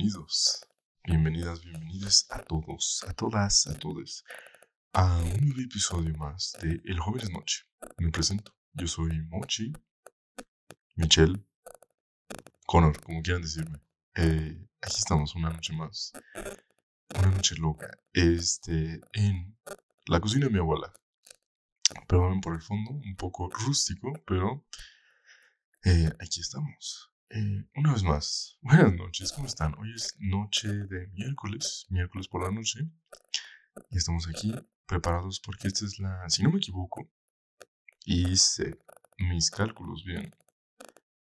Bienvenidos, bienvenidas, bienvenidos a todos, a todas, a todos a un nuevo episodio más de El Joven es Noche. Me presento, yo soy Mochi, Michelle, Connor, como quieran decirme. Eh, aquí estamos una noche más, una noche loca, este, en la cocina de mi abuela. Perdonen por el fondo, un poco rústico, pero eh, aquí estamos. Eh, una vez más, buenas noches, ¿cómo están? Hoy es noche de miércoles, miércoles por la noche, y estamos aquí preparados porque esta es la, si no me equivoco, hice mis cálculos bien,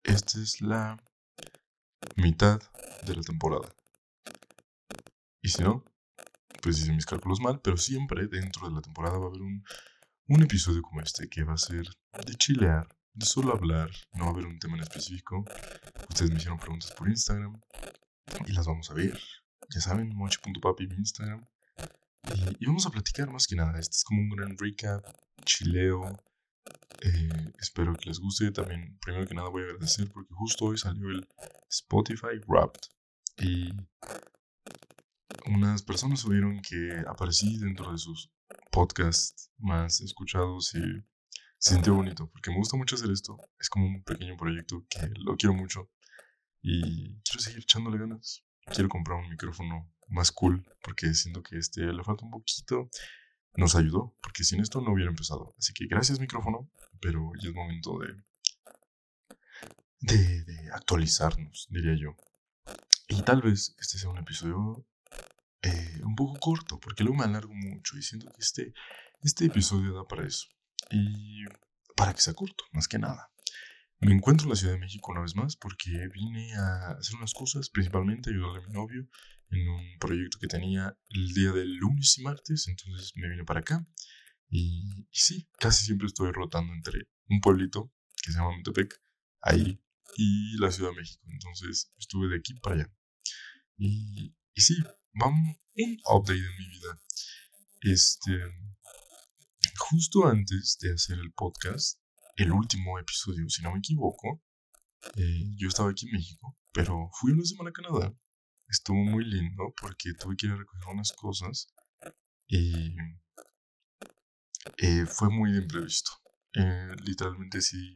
esta es la mitad de la temporada. Y si no, pues hice mis cálculos mal, pero siempre dentro de la temporada va a haber un, un episodio como este que va a ser de chilear, solo hablar, no va a haber un tema en específico. Ustedes me hicieron preguntas por Instagram y las vamos a ver. Ya saben, mochi.papi mi Instagram. Y, vamos a platicar más que nada. Este es como un gran recap, chileo. Eh, espero que les guste. También, primero que nada, voy a agradecer porque justo hoy salió el Spotify Wrapped. Y unas personas subieron que aparecí dentro de sus podcasts más escuchados y se bonito, porque me gusta mucho hacer esto. Es como un pequeño proyecto que lo quiero mucho y quiero seguir echándole ganas. Quiero comprar un micrófono más cool, porque siento que este le falta un poquito. Nos ayudó, porque sin esto no hubiera empezado. Así que gracias micrófono, pero ya es momento de, de, de actualizarnos, diría yo. Y tal vez este sea un episodio eh, un poco corto, porque luego me alargo mucho y siento que este, este episodio da para eso y para que sea corto, más que nada. Me encuentro en la Ciudad de México una vez más porque vine a hacer unas cosas, principalmente ayudarle a mi novio en un proyecto que tenía el día del lunes y martes, entonces me vine para acá. Y, sí, casi siempre estoy rotando entre un pueblito que se llama Montepec, ahí, y la Ciudad de México. Entonces estuve de aquí para allá. Y, y sí, vamos, un update en mi vida. Este, justo antes de hacer el podcast, el último episodio, si no me equivoco, eh, yo estaba aquí en México, pero fui una semana a Canadá. Estuvo muy lindo porque tuve que ir a recoger unas cosas y eh, fue muy de imprevisto. Eh, literalmente sí,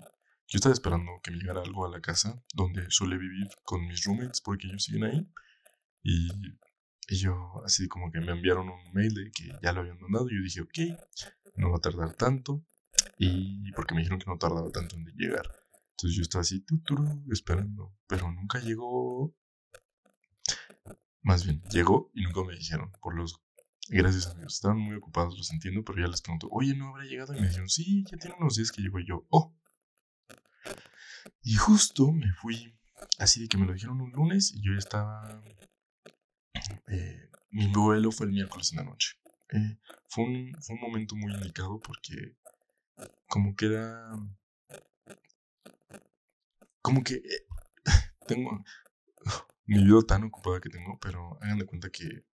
yo estaba esperando que me llegara algo a la casa donde suele vivir con mis roommates porque ellos siguen ahí y y yo, así como que me enviaron un mail de que ya lo habían mandado. Y yo dije, ok, no va a tardar tanto. Y porque me dijeron que no tardaba tanto en llegar. Entonces yo estaba así, tuturu, esperando. Pero nunca llegó. Más bien, llegó y nunca me dijeron. Por los. Gracias amigos. Estaban muy ocupados, los entiendo. Pero ya les pregunto, oye, ¿no habrá llegado? Y me dijeron, sí, ya tiene unos días que llegó. Yo, oh. Y justo me fui. Así de que me lo dijeron un lunes y yo ya estaba eh, mi vuelo fue el miércoles en la noche. Eh, fue, un, fue un momento muy indicado porque como que era... Como que eh, tengo mi vida tan ocupada que tengo, pero hagan de cuenta que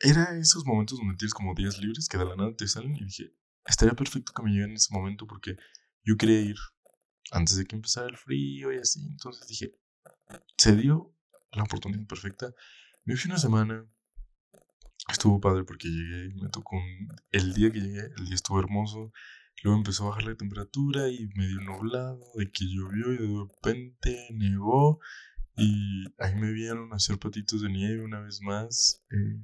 era esos momentos donde tienes como días libres que de la nada te salen y dije, estaría perfecto que me lleguen en ese momento porque yo quería ir antes de que empezara el frío y así. Entonces dije, se dio la oportunidad perfecta. Me fui una semana. Estuvo padre porque llegué, me tocó el día que llegué, el día estuvo hermoso. Luego empezó a bajar la temperatura y medio nublado, de que llovió y de repente nevó. Y ahí me vieron hacer patitos de nieve una vez más. Eh,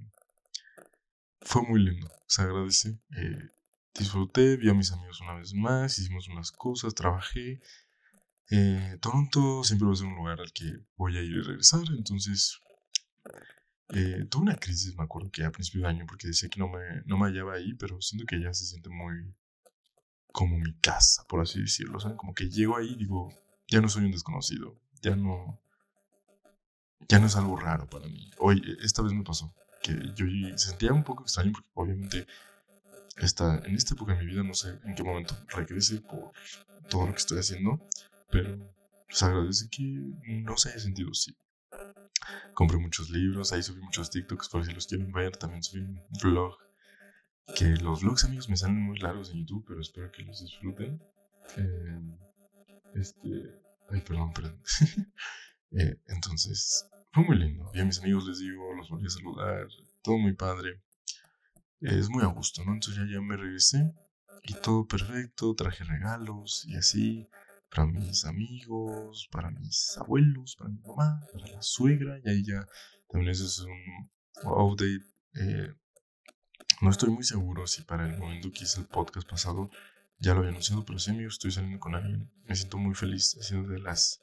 fue muy lindo, se agradece. Eh, disfruté, vi a mis amigos una vez más, hicimos unas cosas, trabajé. Eh, Toronto siempre va a ser un lugar al que voy a ir y regresar, entonces eh, tuve una crisis, me acuerdo que a principio de año, porque decía que no me, no me hallaba ahí, pero siento que ya se siente muy como mi casa, por así decirlo. Como que llego ahí y digo, ya no soy un desconocido, ya no, ya no es algo raro para mí. Hoy, esta vez me pasó, que yo sentía un poco extraño, porque obviamente esta, en esta época de mi vida no sé en qué momento regrese por todo lo que estoy haciendo, pero se agradece que no se haya sentido así. Compré muchos libros, ahí subí muchos TikToks por si los quieren ver. También subí un vlog. Que los vlogs, amigos, me salen muy largos en YouTube, pero espero que los disfruten. Eh, este. Ay, perdón, perdón. Eh, entonces, fue muy lindo. Y a mis amigos les digo, los volví a saludar, todo muy padre. Es muy a gusto, ¿no? Entonces ya, ya me regresé y todo perfecto, traje regalos y así para mis amigos, para mis abuelos, para mi mamá, para la suegra, y ahí ya también eso es un update. Eh, no estoy muy seguro si para el momento que hice el podcast pasado ya lo había anunciado, pero sí, amigo, estoy saliendo con alguien. Me siento muy feliz, ha sido de las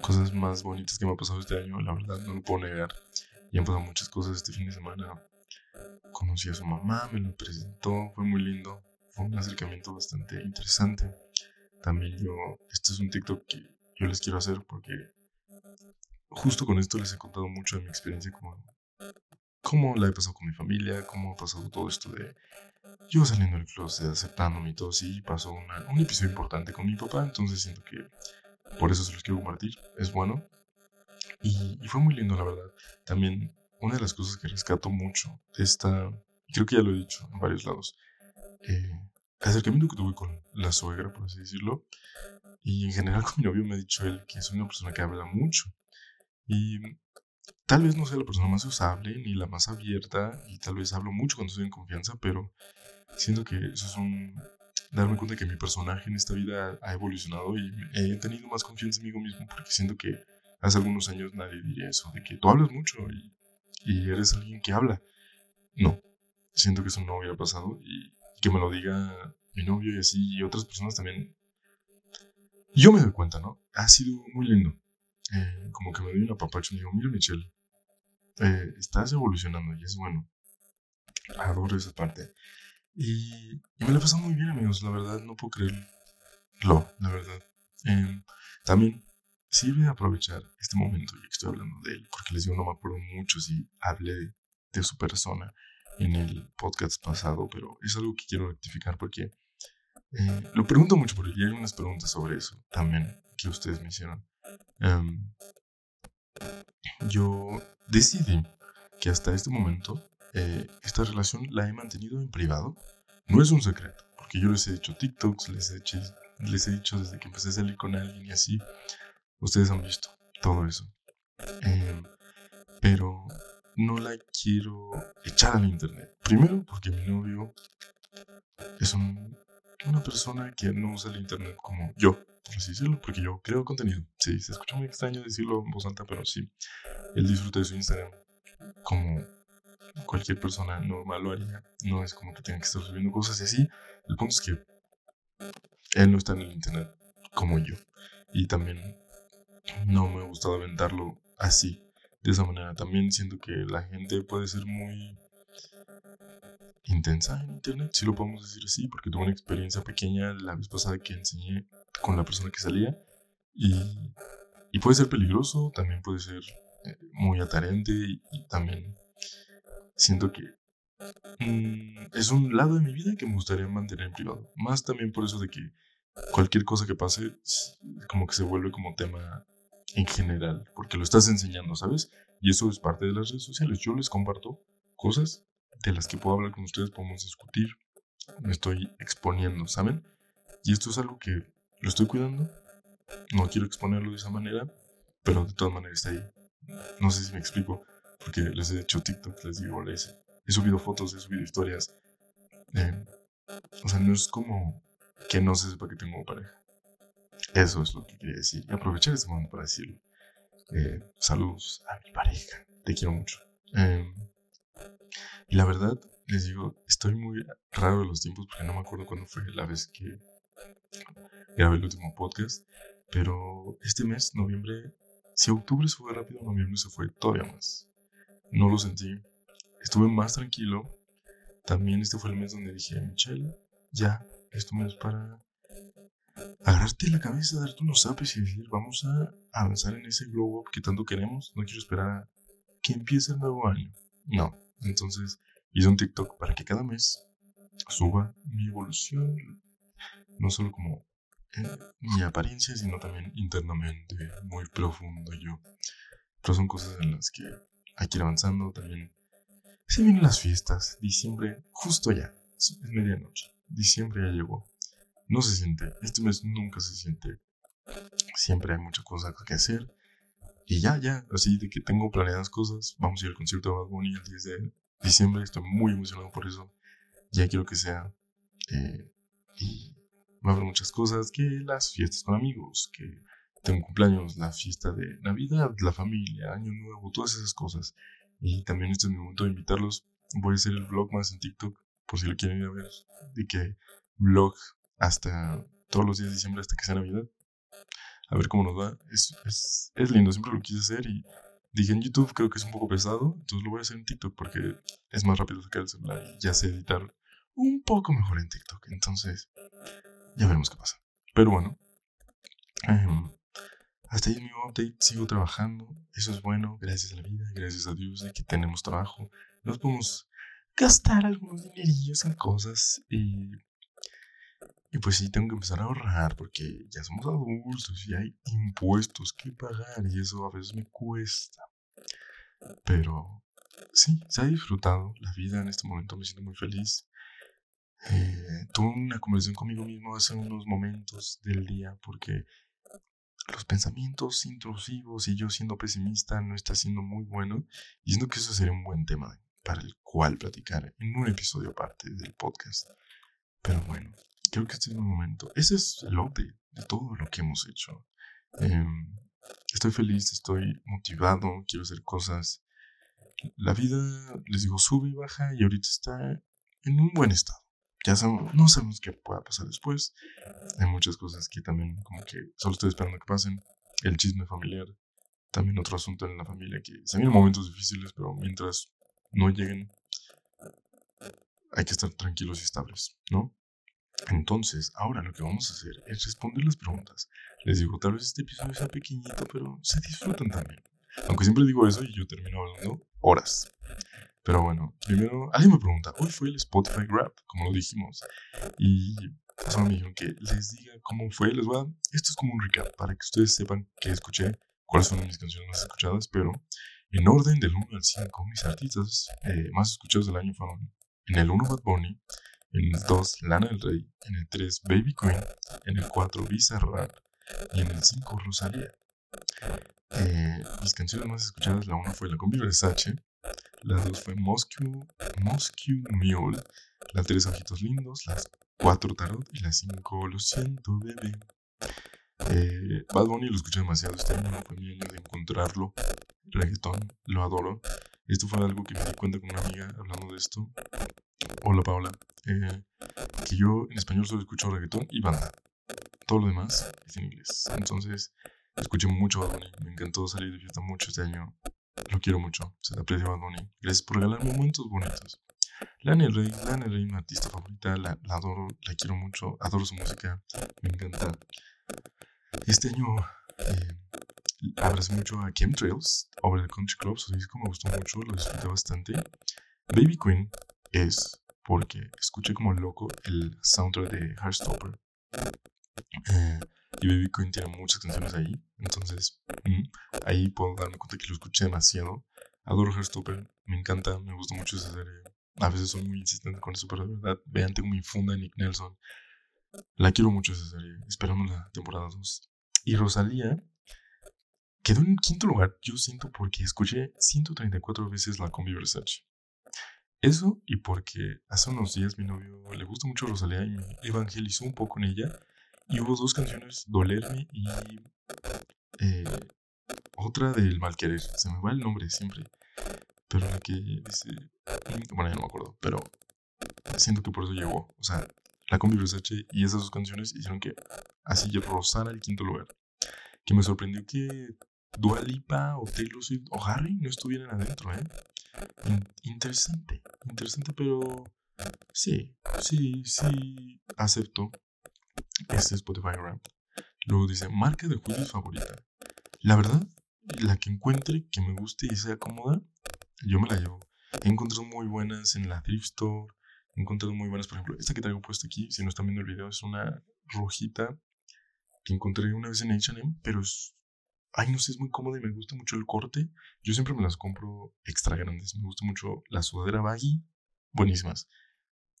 cosas más bonitas que me ha pasado este año, la verdad, no lo puedo negar. Y han pasado muchas cosas este fin de semana. Conocí a su mamá, me lo presentó, fue muy lindo. Fue un acercamiento bastante interesante también yo, este es un TikTok que yo les quiero hacer porque justo con esto les he contado mucho de mi experiencia, como cómo la he pasado con mi familia, cómo ha pasado todo esto de yo saliendo del closet, aceptándome y todo, sí, pasó un episodio importante con mi papá, entonces siento que por eso se los quiero compartir, es bueno. Y, y fue muy lindo, la verdad. También una de las cosas que rescato mucho de esta, creo que ya lo he dicho en varios lados, eh, acercamiento que tuve con la suegra, por así decirlo, y en general con mi novio me ha dicho él que soy una persona que habla mucho. Y tal vez no sea la persona más usable ni la más abierta, y tal vez hablo mucho cuando estoy en confianza, pero siento que eso es un darme cuenta que mi personaje en esta vida ha evolucionado y he tenido más confianza en mí mismo porque siento que hace algunos años nadie diría eso, de que tú hablas mucho y, y eres alguien que habla. No, siento que eso no hubiera pasado y que me lo diga mi novio y así, y otras personas también. Yo me doy cuenta, ¿no? Ha sido muy lindo. Eh, como que me doy un apapacho y digo, mira Michelle, eh, estás evolucionando y es bueno. Adoro esa parte. Y, me la he pasado muy bien, amigos, la verdad, no puedo creerlo, la verdad. Eh, también sirve aprovechar este momento, ya que estoy hablando de él, porque les digo, no me acuerdo mucho si hablé de su persona en el podcast pasado, pero es algo que quiero rectificar porque eh, lo pregunto mucho porque hay unas preguntas sobre eso también que ustedes me hicieron. Em, yo decidí que hasta este momento eh, esta relación la he mantenido en privado. No es un secreto, porque yo les he dicho TikToks, les he, les he dicho desde que empecé a salir con alguien y así. Ustedes han visto todo eso. Em, pero no la quiero echar al internet. Primero porque mi novio es una persona que no usa el internet como yo, por así decirlo, porque yo creo contenido. Sí, se escucha muy extraño decirlo en voz alta, pero sí, él disfruta de su Instagram como cualquier persona normal lo haría. No es como que tenga que estar subiendo cosas y así. El punto es que él no está en el internet como yo. Y también no me ha gustado aventarlo así de esa manera. También siento que la gente puede ser muy intensa en internet, si lo podemos decir así, porque tuve una experiencia pequeña la vez pasada que enseñé con la persona que salía y, puede ser peligroso, también puede ser eh, muy atarente y, también siento que mm, es un lado de mi vida que me gustaría mantener en privado. Más también por eso de que cualquier cosa que pase como que se vuelve como tema en general, porque lo estás enseñando, ¿sabes? Y eso es parte de las redes sociales. Yo les comparto cosas de las que puedo hablar con ustedes, podemos discutir, me estoy exponiendo, ¿saben? Y esto es algo que lo estoy cuidando, no quiero exponerlo de esa manera, pero de todas maneras está ahí. No sé si me explico, porque les he hecho TikTok, les digo, les he subido fotos, he subido historias. Eh, o sea, no es como que no se sepa que tengo pareja. Eso es lo que quería decir. Y aprovechar este momento para decirlo. Eh, saludos a mi pareja. Te quiero mucho. Em, y la verdad, les digo, estoy muy raro de los tiempos porque no me acuerdo cuándo fue la vez que grabé el último podcast. Pero este mes, noviembre, si octubre se fue rápido, noviembre se fue todavía más. No lo sentí. Estuve más tranquilo. También este fue el mes donde dije, Michelle, ya, esto me es para agarrarte la cabeza, darte unos zapes y decir, vamos a avanzar en ese glow up que tanto queremos. No quiero esperar a que empiece el nuevo año. No. Entonces hice un TikTok para que cada mes suba mi evolución, no solo como eh, mi apariencia, sino también internamente, muy profundo yo. Pero son cosas en las que hay que ir avanzando también. Se vienen las fiestas, diciembre, justo ya, es medianoche, diciembre ya llegó no se siente, este mes nunca se siente. Siempre hay muchas cosas que hacer. y ya, ya, así de que tengo planeadas cosas. Vamos a ir al concierto de Bad Bunny el 10 de diciembre. Estoy muy emocionado por eso. Ya quiero que sea. Eh, y va a haber muchas cosas, que las fiestas con amigos, que tengo cumpleaños, la fiesta de Navidad, la familia, Año Nuevo, todas esas cosas. Y también este es mi momento de invitarlos. Voy a hacer el vlog más en TikTok, por si lo quieren ir a ver. De que vlog hasta todos los días de diciembre hasta que sea Navidad. A ver cómo nos va. Es, es, es lindo, siempre lo quise hacer y dije en YouTube creo que es un poco pesado, entonces lo voy a hacer en TikTok porque es más rápido sacar el celular y ya sé editar un poco mejor en TikTok. Entonces, ya veremos qué pasa. Pero bueno, em, hasta ahí mi update. Sigo trabajando. Eso es bueno. Gracias a la vida, gracias a Dios de que tenemos trabajo. Nos podemos gastar algunos dinerillos en cosas y. Y pues sí, tengo que empezar a ahorrar porque ya somos adultos y hay impuestos que pagar y eso a veces me cuesta. Pero sí, se ha disfrutado la vida en este momento, me siento muy feliz. Eh, tuve una conversación conmigo mismo hace unos momentos del día porque los pensamientos intrusivos y yo siendo pesimista no está siendo muy bueno y siento que eso sería un buen tema para el cual platicar en un episodio aparte del podcast. Pero bueno, creo que este es el momento. Ese es el update de todo lo que hemos hecho. Em, estoy feliz, estoy motivado, quiero hacer cosas. La vida, les digo, sube y baja y ahorita está en un buen estado ya no sabemos qué pueda pasar después. Hay muchas cosas que también como que solo estoy esperando que pasen. El chisme familiar, también otro asunto en la familia que se vienen momentos difíciles, pero mientras no lleguen, hay que estar tranquilos y estables, ¿no? Entonces, ahora lo que vamos a hacer es responder las preguntas. Les digo, tal vez este episodio sea pequeñito, pero se disfrutan también. Aunque siempre digo eso y yo termino hablando horas. Pero bueno, primero, alguien me pregunta, hoy fue el Spotify Grab, como lo dijimos. Y solo me dijeron que les diga cómo fue. Les voy esto es como un recap para que ustedes sepan que escuché, cuáles fueron mis canciones más escuchadas, pero en orden del 1 al 5, mis artistas eh, más escuchados del año fueron en el 1 Bad Bunny, en el 2 Lana del Rey, en el 3 Baby Queen, en el 4 Visa Rap y en el 5 Rosalía. Eh, mis canciones más escuchadas, la 1 fue La Combi Versace, la 2 fue Moscow Mule. La 3 Ojitos Lindos. La 4 Tarot. Y la 5 Lo siento, bebé. Eh, Bad Bunny lo escuché demasiado este año. Fue mi año de encontrarlo. Reggaetón. Lo adoro. Esto fue algo que me di cuenta con una amiga hablando de esto. Hola Paola. Eh, que yo en español solo escucho reggaetón y banda. Todo lo demás es en inglés. Entonces, escuché mucho Bad Bunny. Me encantó salir de fiesta mucho este año. Lo quiero mucho. Se te aprecia Bad Bunny. Gracias por regalar momentos bonitos. Lana Rey, Lana Rey, mi artista favorita. La, adoro, la quiero mucho. Adoro su música. Me encanta. Este año eh, abracé mucho a Chemtrails Over the Country Club. Su disco me gustó mucho. Lo disfruté bastante. Baby Queen es porque escuché como loco el soundtrack de Heartstopper. Y Baby Queen tiene muchas canciones ahí. Entonces, mm, ahí puedo darme cuenta que lo escuché demasiado. Adoro Heartstopper, me encanta, me gusta mucho esa serie. A veces soy muy insistente con eso, pero de verdad, vean, tengo mi funda de Nick Nelson. La quiero mucho esa serie, esperamos la temporada 2. Y Rosalía quedó en quinto lugar, yo siento, porque escuché 134 veces la combi Versace. Eso y porque hace unos días mi novio le gusta mucho Rosalía y me evangelizó un poco en ella y hubo dos canciones, Dolerme y eh, otra del Mal Querer. Se me va el nombre siempre. Pero la que dice... Bueno, ya no me acuerdo. Pero siento que por eso llegó. O sea, la combi Versace y esas dos canciones hicieron que así rozara el quinto lugar. Que me sorprendió que Dua Lipa o Taylor Swift o Harry no estuvieran adentro, ¿eh? interesante, interesante, pero sí, sí, sí, acepto este Spotify Rap. Luego dice, marca de juicios favorita. La verdad, la que encuentre que me guste y sea cómoda, yo me la llevo. He encontrado muy buenas en la Thrift Store. He encontrado muy buenas, por ejemplo, esta que traigo puesta aquí, si no están viendo el video, es una rojita que encontré una vez en H&M, pero es... Ay, no sé, es muy cómoda y me gusta mucho el corte. Yo siempre me las compro extra grandes. Me gusta mucho la sudadera baggy, buenísimas.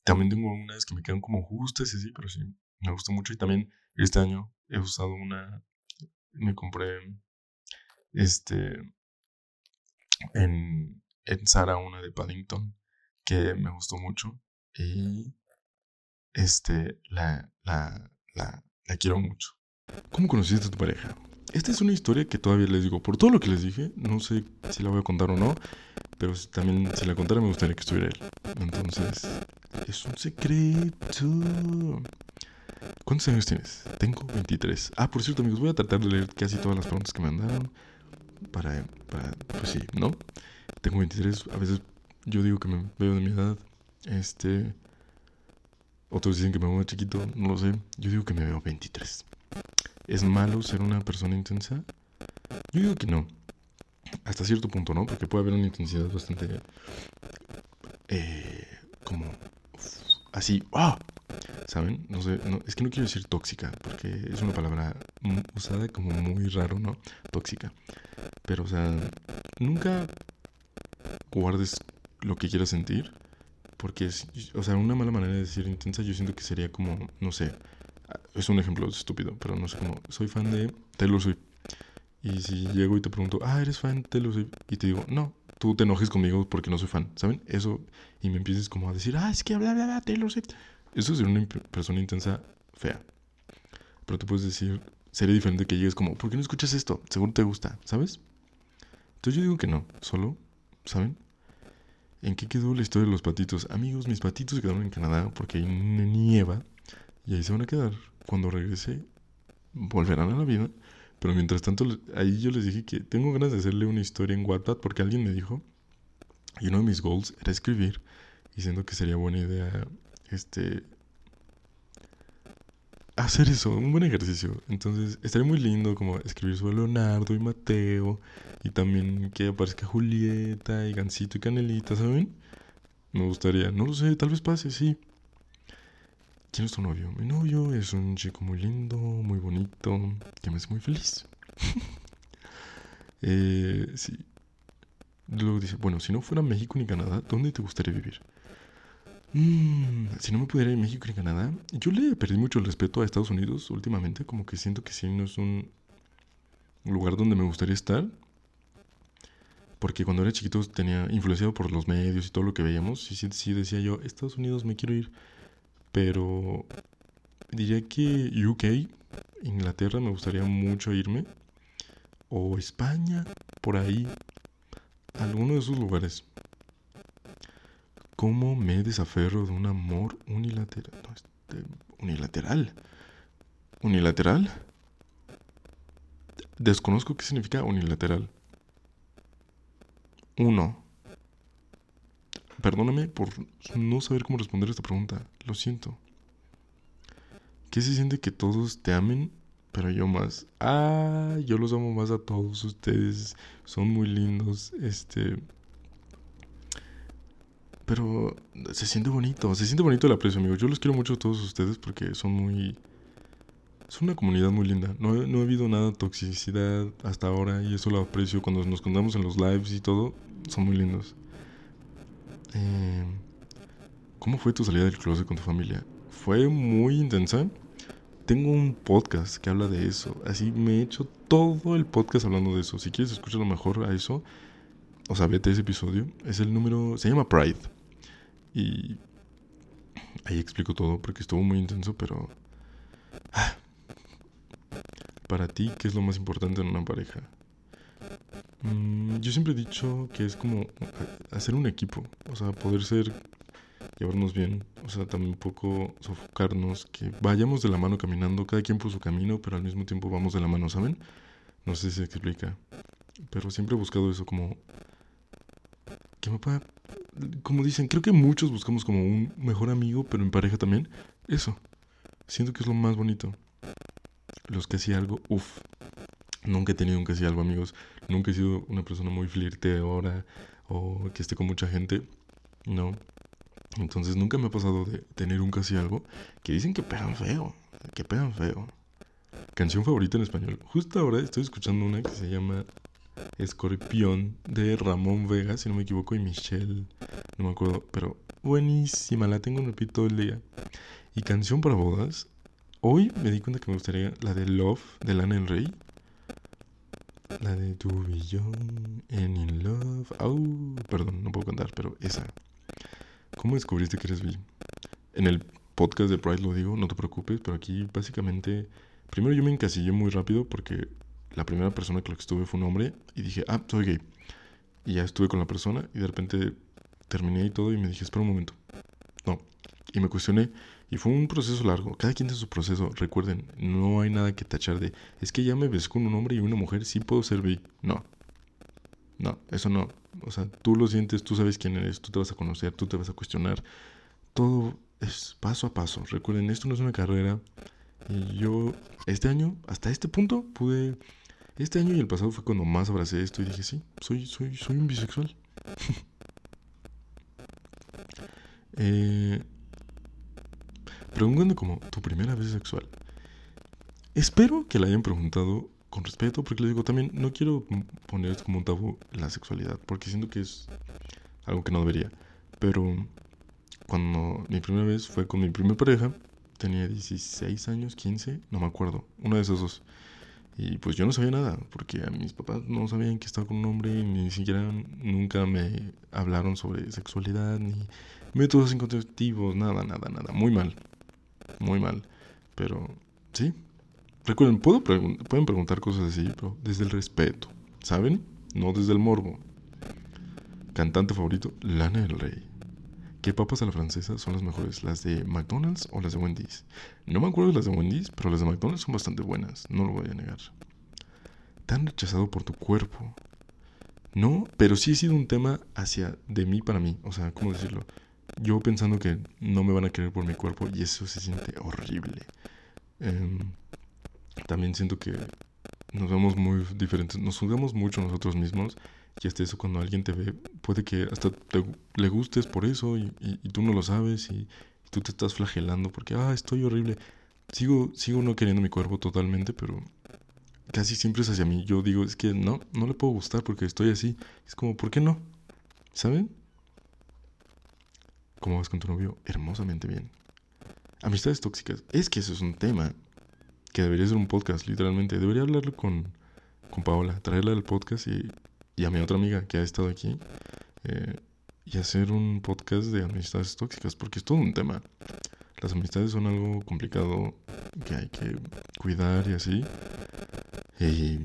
También tengo unas que me quedan como justas y así, pero sí, me gusta mucho. Y también este año he usado una, me compré Este. En, en Sara, una de Paddington, que me gustó mucho. Y. Este. La, la, la, la quiero mucho. ¿Cómo conociste a tu pareja? Esta es una historia que todavía les digo, por todo lo que les dije, no sé si la voy a contar o no, pero también si la contara me gustaría que estuviera él. Entonces, es un secreto. ¿Cuántos años tienes? Tengo 23. Ah, por cierto, amigos, voy a tratar de leer casi todas las preguntas que me mandaron. Para, para, pues sí, ¿no? Tengo 23. A veces yo digo que me veo de mi edad. Este. Otros dicen que me veo chiquito, no lo sé. Yo digo que me veo 23. ¿Es malo ser una persona intensa? Yo digo que no. Hasta cierto punto, ¿no? Porque puede haber una intensidad bastante... Eh, como... así... ¡Ah! ¿Saben? No sé, es que no quiero decir tóxica, porque es una palabra usada como muy raro, ¿no? Tóxica. Pero, o sea, nunca guardes lo que quieras sentir, porque, es, o sea, una mala manera de decir intensa yo siento que sería como, no sé, es un ejemplo estúpido, pero no sé cómo. Soy fan de Taylor Swift. Y si llego y te pregunto, ah, ¿eres fan de Taylor Swift? Y te digo, no, tú te enojes conmigo porque no soy fan, ¿saben? Eso, y me empieces como a decir, ah, es que habla, bla, bla, Taylor Swift. Eso es una persona intensa fea. Pero tú puedes decir, sería diferente que llegues como, ¿por qué no escuchas esto? Seguro te gusta, ¿sabes? Entonces yo digo que no, solo, ¿saben? ¿En qué quedó la historia de los patitos? Amigos, mis patitos quedaron en Canadá porque nieva y ahí se van a quedar. Cuando regrese, volverán a la vida. Pero mientras tanto, ahí yo les dije que tengo ganas de hacerle una historia en Wattpad porque alguien me dijo, y uno de mis goals era escribir, diciendo que sería buena idea, este, hacer eso, un buen ejercicio. Entonces, estaría muy lindo como escribir sobre Leonardo y Mateo, y también que aparezca Julieta y Gancito y Canelita, ¿saben? Me gustaría, no lo sé, tal vez pase, sí. ¿Quién es tu novio? Mi novio es un chico muy lindo, muy bonito, que me hace muy feliz. eh, sí. Luego dice, bueno, si no fuera México ni Canadá, ¿dónde te gustaría vivir? Mm, si no me pudiera ir a México ni Canadá, yo le perdí mucho el respeto a Estados Unidos últimamente, como que siento que sí no es un lugar donde me gustaría estar. Porque cuando era chiquito tenía influenciado por los medios y todo lo que veíamos, y sí, sí decía yo, Estados Unidos me quiero ir. Pero diría que UK, Inglaterra, me gustaría mucho irme. O España, por ahí. Alguno de esos lugares. ¿Cómo me desaferro de un amor unilateral? Este, unilateral. ¿Unilateral? Desconozco qué significa unilateral. Uno. Perdóname por no saber cómo responder esta pregunta. Lo siento. ¿Qué se siente que todos te amen, pero yo más? Ah, yo los amo más a todos ustedes. Son muy lindos. Este. Pero se siente bonito. Se siente bonito el aprecio, amigos. Yo los quiero mucho a todos ustedes porque son muy. Son una comunidad muy linda. No, no ha habido nada de toxicidad hasta ahora y eso lo aprecio cuando nos contamos en los lives y todo. Son muy lindos. Eh, ¿Cómo fue tu salida del closet con tu familia? Fue muy intensa. Tengo un podcast que habla de eso. Así me he hecho todo el podcast hablando de eso. Si quieres escuchar lo mejor a eso, o sea, vete ese episodio. Es el número. Se llama Pride. Y ahí explico todo porque estuvo muy intenso, pero. Ah, para ti, ¿qué es lo más importante en una pareja? Mm, yo siempre he dicho que es como hacer un equipo, o sea, poder ser, llevarnos bien, o sea, también un poco sofocarnos, que vayamos de la mano caminando, cada quien por su camino, pero al mismo tiempo vamos de la mano, ¿saben? No sé si se explica, pero siempre he buscado eso como que me pueda, como dicen, creo que muchos buscamos como un mejor amigo, pero en pareja también, eso, siento que es lo más bonito. Los que hacía algo, uff, Nunca he tenido un casi algo, amigos. Nunca he sido una persona muy flirteadora o que esté con mucha gente. No. Entonces nunca me ha pasado de tener un casi algo que dicen que pegan feo. Que pegan feo. Canción favorita en español. Justo ahora estoy escuchando una que se llama Escorpión de Ramón Vega, si no me equivoco, y Michelle. No me acuerdo, pero buenísima. La tengo en repeat todo el día. Y canción para bodas. Hoy me di cuenta que me gustaría la de Love de Lana del Rey. La de be young and in love. Oh, perdón, no puedo cantar, pero esa. ¿Cómo descubriste que eres bi? En el podcast de Pride lo digo, no te preocupes, pero aquí básicamente, primero yo me encasillé muy rápido porque la primera persona con la que estuve fue un hombre y dije, ah, soy gay. Y ya estuve con la persona y de repente terminé y todo y me dije, espera un momento. No. Y me cuestioné y fue un proceso largo. Cada quien tiene su proceso. Recuerden, no hay nada que tachar de, es que ya me ves con un hombre y una mujer, sí puedo ser bi. No. No, eso no. O sea, tú lo sientes, tú sabes quién eres, tú te vas a conocer, tú te vas a cuestionar. Todo es paso a paso. Recuerden, esto no es una carrera. Y yo, este año, hasta este punto, pude... Este año y el pasado fue cuando más abracé esto y dije, sí, soy, soy, soy un bisexual. eh, Preguntando como tu primera vez sexual. Espero que la hayan preguntado con respeto, porque les digo también, no quiero poner como un tabú la sexualidad, porque siento que es algo que no debería. Pero cuando mi primera vez fue con mi primera pareja, tenía 16 años, 15, no me acuerdo, uno de esos dos. Y pues yo no sabía nada, porque a mis papás no sabían que estaba con un hombre, ni siquiera nunca me hablaron sobre sexualidad, ni métodos incontraceptivos, nada, nada, nada, muy mal muy mal. Pero, sí. Recuerden, puedo pueden preguntar cosas así, pero desde el respeto, ¿saben? No desde el morbo. Cantante favorito, Lana del Rey. ¿Qué papas a la francesa son las mejores? ¿Las de McDonald's o las de Wendy's? No me acuerdo de las de Wendy's, pero las de McDonald's son bastante buenas, no lo voy a negar. Tan rechazado por tu cuerpo. No, pero sí ha sido un tema hacia de mí para mí. O sea, ¿cómo decirlo? Yo pensando que no me van a querer por mi cuerpo y eso se siente horrible. Em, también siento que nos vemos muy diferentes, nos juzgamos mucho nosotros mismos y hasta eso cuando alguien te ve puede que hasta te, le gustes por eso y, tú no lo sabes y, tú te estás flagelando porque, ah, estoy horrible. Sigo, sigo no queriendo mi cuerpo totalmente, pero casi siempre es hacia mí. Yo digo, es que no, no le puedo gustar porque estoy así. Es como, ¿por qué no? ¿Saben? ¿Cómo vas con tu novio? Hermosamente bien. Amistades tóxicas. Es que eso es un tema que debería ser un podcast, literalmente. Debería hablarlo con, con Paola, traerla al podcast y, y, a mi otra amiga que ha estado aquí. Eh, y hacer un podcast de amistades tóxicas, porque es todo un tema. Las amistades son algo complicado que hay que cuidar y así. Y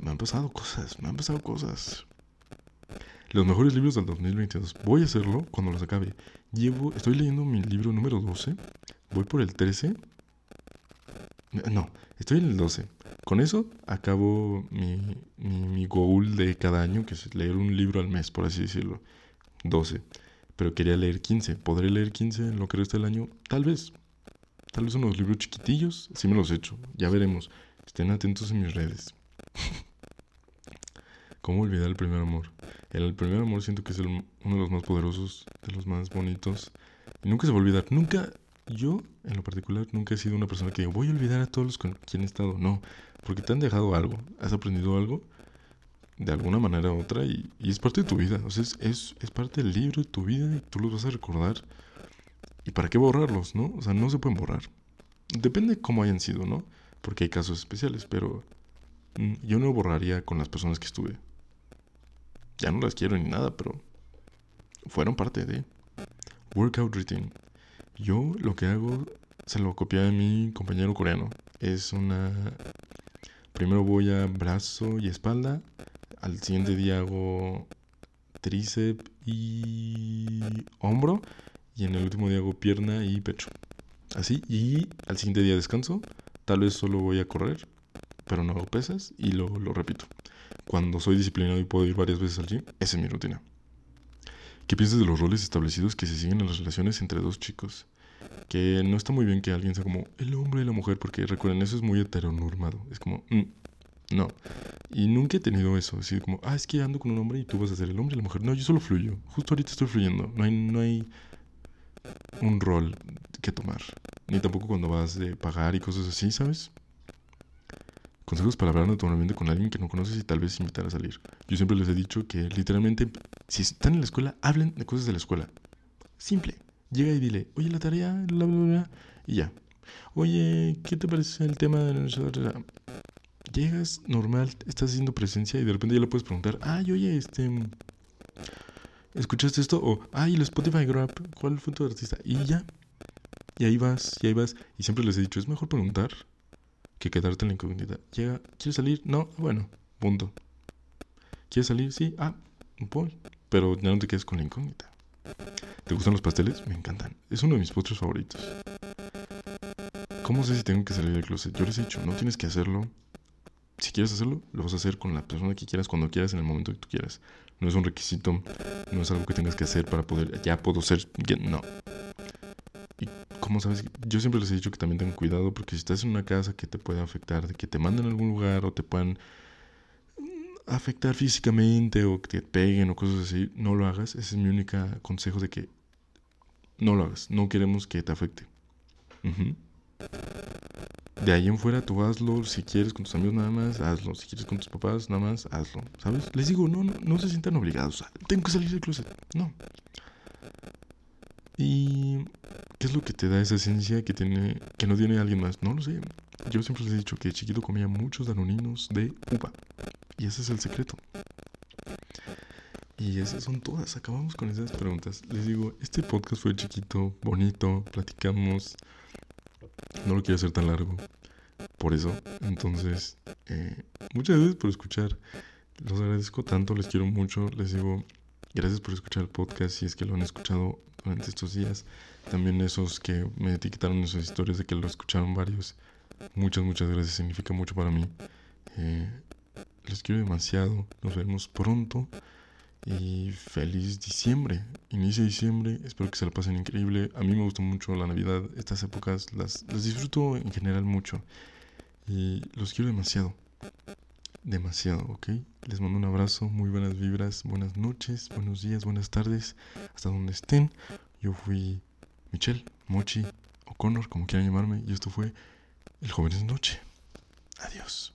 me han pasado cosas, me han pasado cosas. Los mejores libros del 2022. Voy a hacerlo cuando los acabe. Llevo, estoy leyendo mi libro número 12. Voy por el 13. No, estoy en el 12. Con eso acabo mi, mi, goal de cada año, que es leer un libro al mes, por así decirlo. 12. Pero quería leer 15. ¿Podré leer 15 en lo que resta del año? Tal vez. Tal vez unos libros chiquitillos. Sí me los he hecho. Ya veremos. Estén atentos en mis redes. ¿Cómo olvidar el primer amor? El primer amor siento que es uno de los más poderosos, de los más bonitos. Y nunca se va a olvidar. Nunca, yo en lo particular, nunca he sido una persona que voy a olvidar a todos los con quien he estado. No, porque te han dejado algo, has aprendido algo de alguna manera u otra y, es parte de tu vida. O sea, es, es, parte del libro de tu vida y tú los vas a recordar. ¿Y para qué borrarlos, no? O sea, no se pueden borrar. Depende de cómo hayan sido, ¿no? Porque hay casos especiales, pero mm, yo no borraría con las personas que estuve. Ya no las quiero ni nada, pero fueron parte de Workout Routine. Yo lo que hago se lo copié a mi compañero coreano. Es una... Primero voy a brazo y espalda. Al siguiente día hago tríceps y hombro. Y en el último día hago pierna y pecho. Así. Y al siguiente día descanso. Tal vez solo voy a correr. Pero no hago pesas. Y lo, lo repito cuando soy disciplinado y puedo ir varias veces al gym, esa es mi rutina. ¿Qué piensas de los roles establecidos que se siguen en las relaciones entre dos chicos? Que no está muy bien que alguien sea como el hombre y la mujer, porque recuerden, eso es muy heteronormado. Es como, mm, no. Y nunca he tenido eso, así como, ah, es que ando con un hombre y tú vas a ser el hombre y la mujer. No, yo solo fluyo. Justo ahorita estoy fluyendo. No hay, no hay un rol que tomar. Ni tampoco cuando vas de pagar y cosas así, ¿sabes? Consejos para hablar naturalmente con alguien que no conoces y tal vez invitar a salir. Yo siempre les he dicho que literalmente, si están en la escuela, hablen de cosas de la escuela. Simple. Llega y dile, oye, la tarea, bla, bla, bla, y ya. Oye, ¿qué te parece el tema de la llegas normal, estás haciendo presencia y de repente ya le puedes preguntar, ay, oye, este, ¿escuchaste esto? O, ay, el Spotify Grab, ¿cuál fue tu artista? Y ya, y ahí vas, y ahí vas. Y siempre les he dicho, es mejor preguntar que quedarte en la incógnita. Llega, ¿quieres salir? No, bueno, punto. ¿Quieres salir? Sí, ah, voy. Pero ya no te quedes con la incógnita. ¿Te gustan los pasteles? Me encantan. Es uno de mis postres favoritos. ¿Cómo sé si tengo que salir del closet? Yo les he dicho, no tienes que hacerlo. Si quieres hacerlo, lo vas a hacer con la persona que quieras, cuando quieras, en el momento que tú quieras. No es un requisito, no es algo que tengas que hacer para poder, ya puedo ser, no. Yo siempre les he dicho que también tengan cuidado porque si estás en una casa que te puede afectar, de que te manden a algún lugar o te puedan afectar físicamente o que te peguen o cosas así, no lo hagas. Ese es mi único consejo de que no lo hagas. No queremos que te afecte. De ahí en fuera tú hazlo. Si quieres con tus amigos nada más, hazlo. Si quieres con tus papás nada más, hazlo. ¿Sabes? Les digo, no, no, no se sientan obligados. Tengo que salir del closet. No. ¿Y qué es lo que te da esa esencia que, tiene, que no tiene alguien más? No lo sé. Yo siempre les he dicho que chiquito comía muchos danoninos de uva. Y ese es el secreto. Y esas son todas. Acabamos con esas preguntas. Les digo, este podcast fue chiquito, bonito, platicamos. No lo quiero hacer tan largo. Por eso, entonces, eh, muchas gracias por escuchar. Los agradezco tanto, les quiero mucho. Les digo, gracias por escuchar el podcast si es que lo han escuchado durante estos días. También esos que me etiquetaron en sus historias de que lo escucharon varios. Muchas, muchas gracias. Significa mucho para mí. Eh, les quiero demasiado. Nos vemos pronto. Y feliz diciembre. Inicia diciembre. Espero que se la pasen increíble. A mí me gusta mucho la Navidad. Estas épocas las, las disfruto en general mucho. Y los quiero demasiado. Demasiado, ¿ok? Les mando un abrazo, muy buenas vibras, buenas noches, buenos días, buenas tardes, hasta donde estén. Yo fui Michelle, Mochi, o Connor, como quieran llamarme, y esto fue El Joven es Noche. Adiós.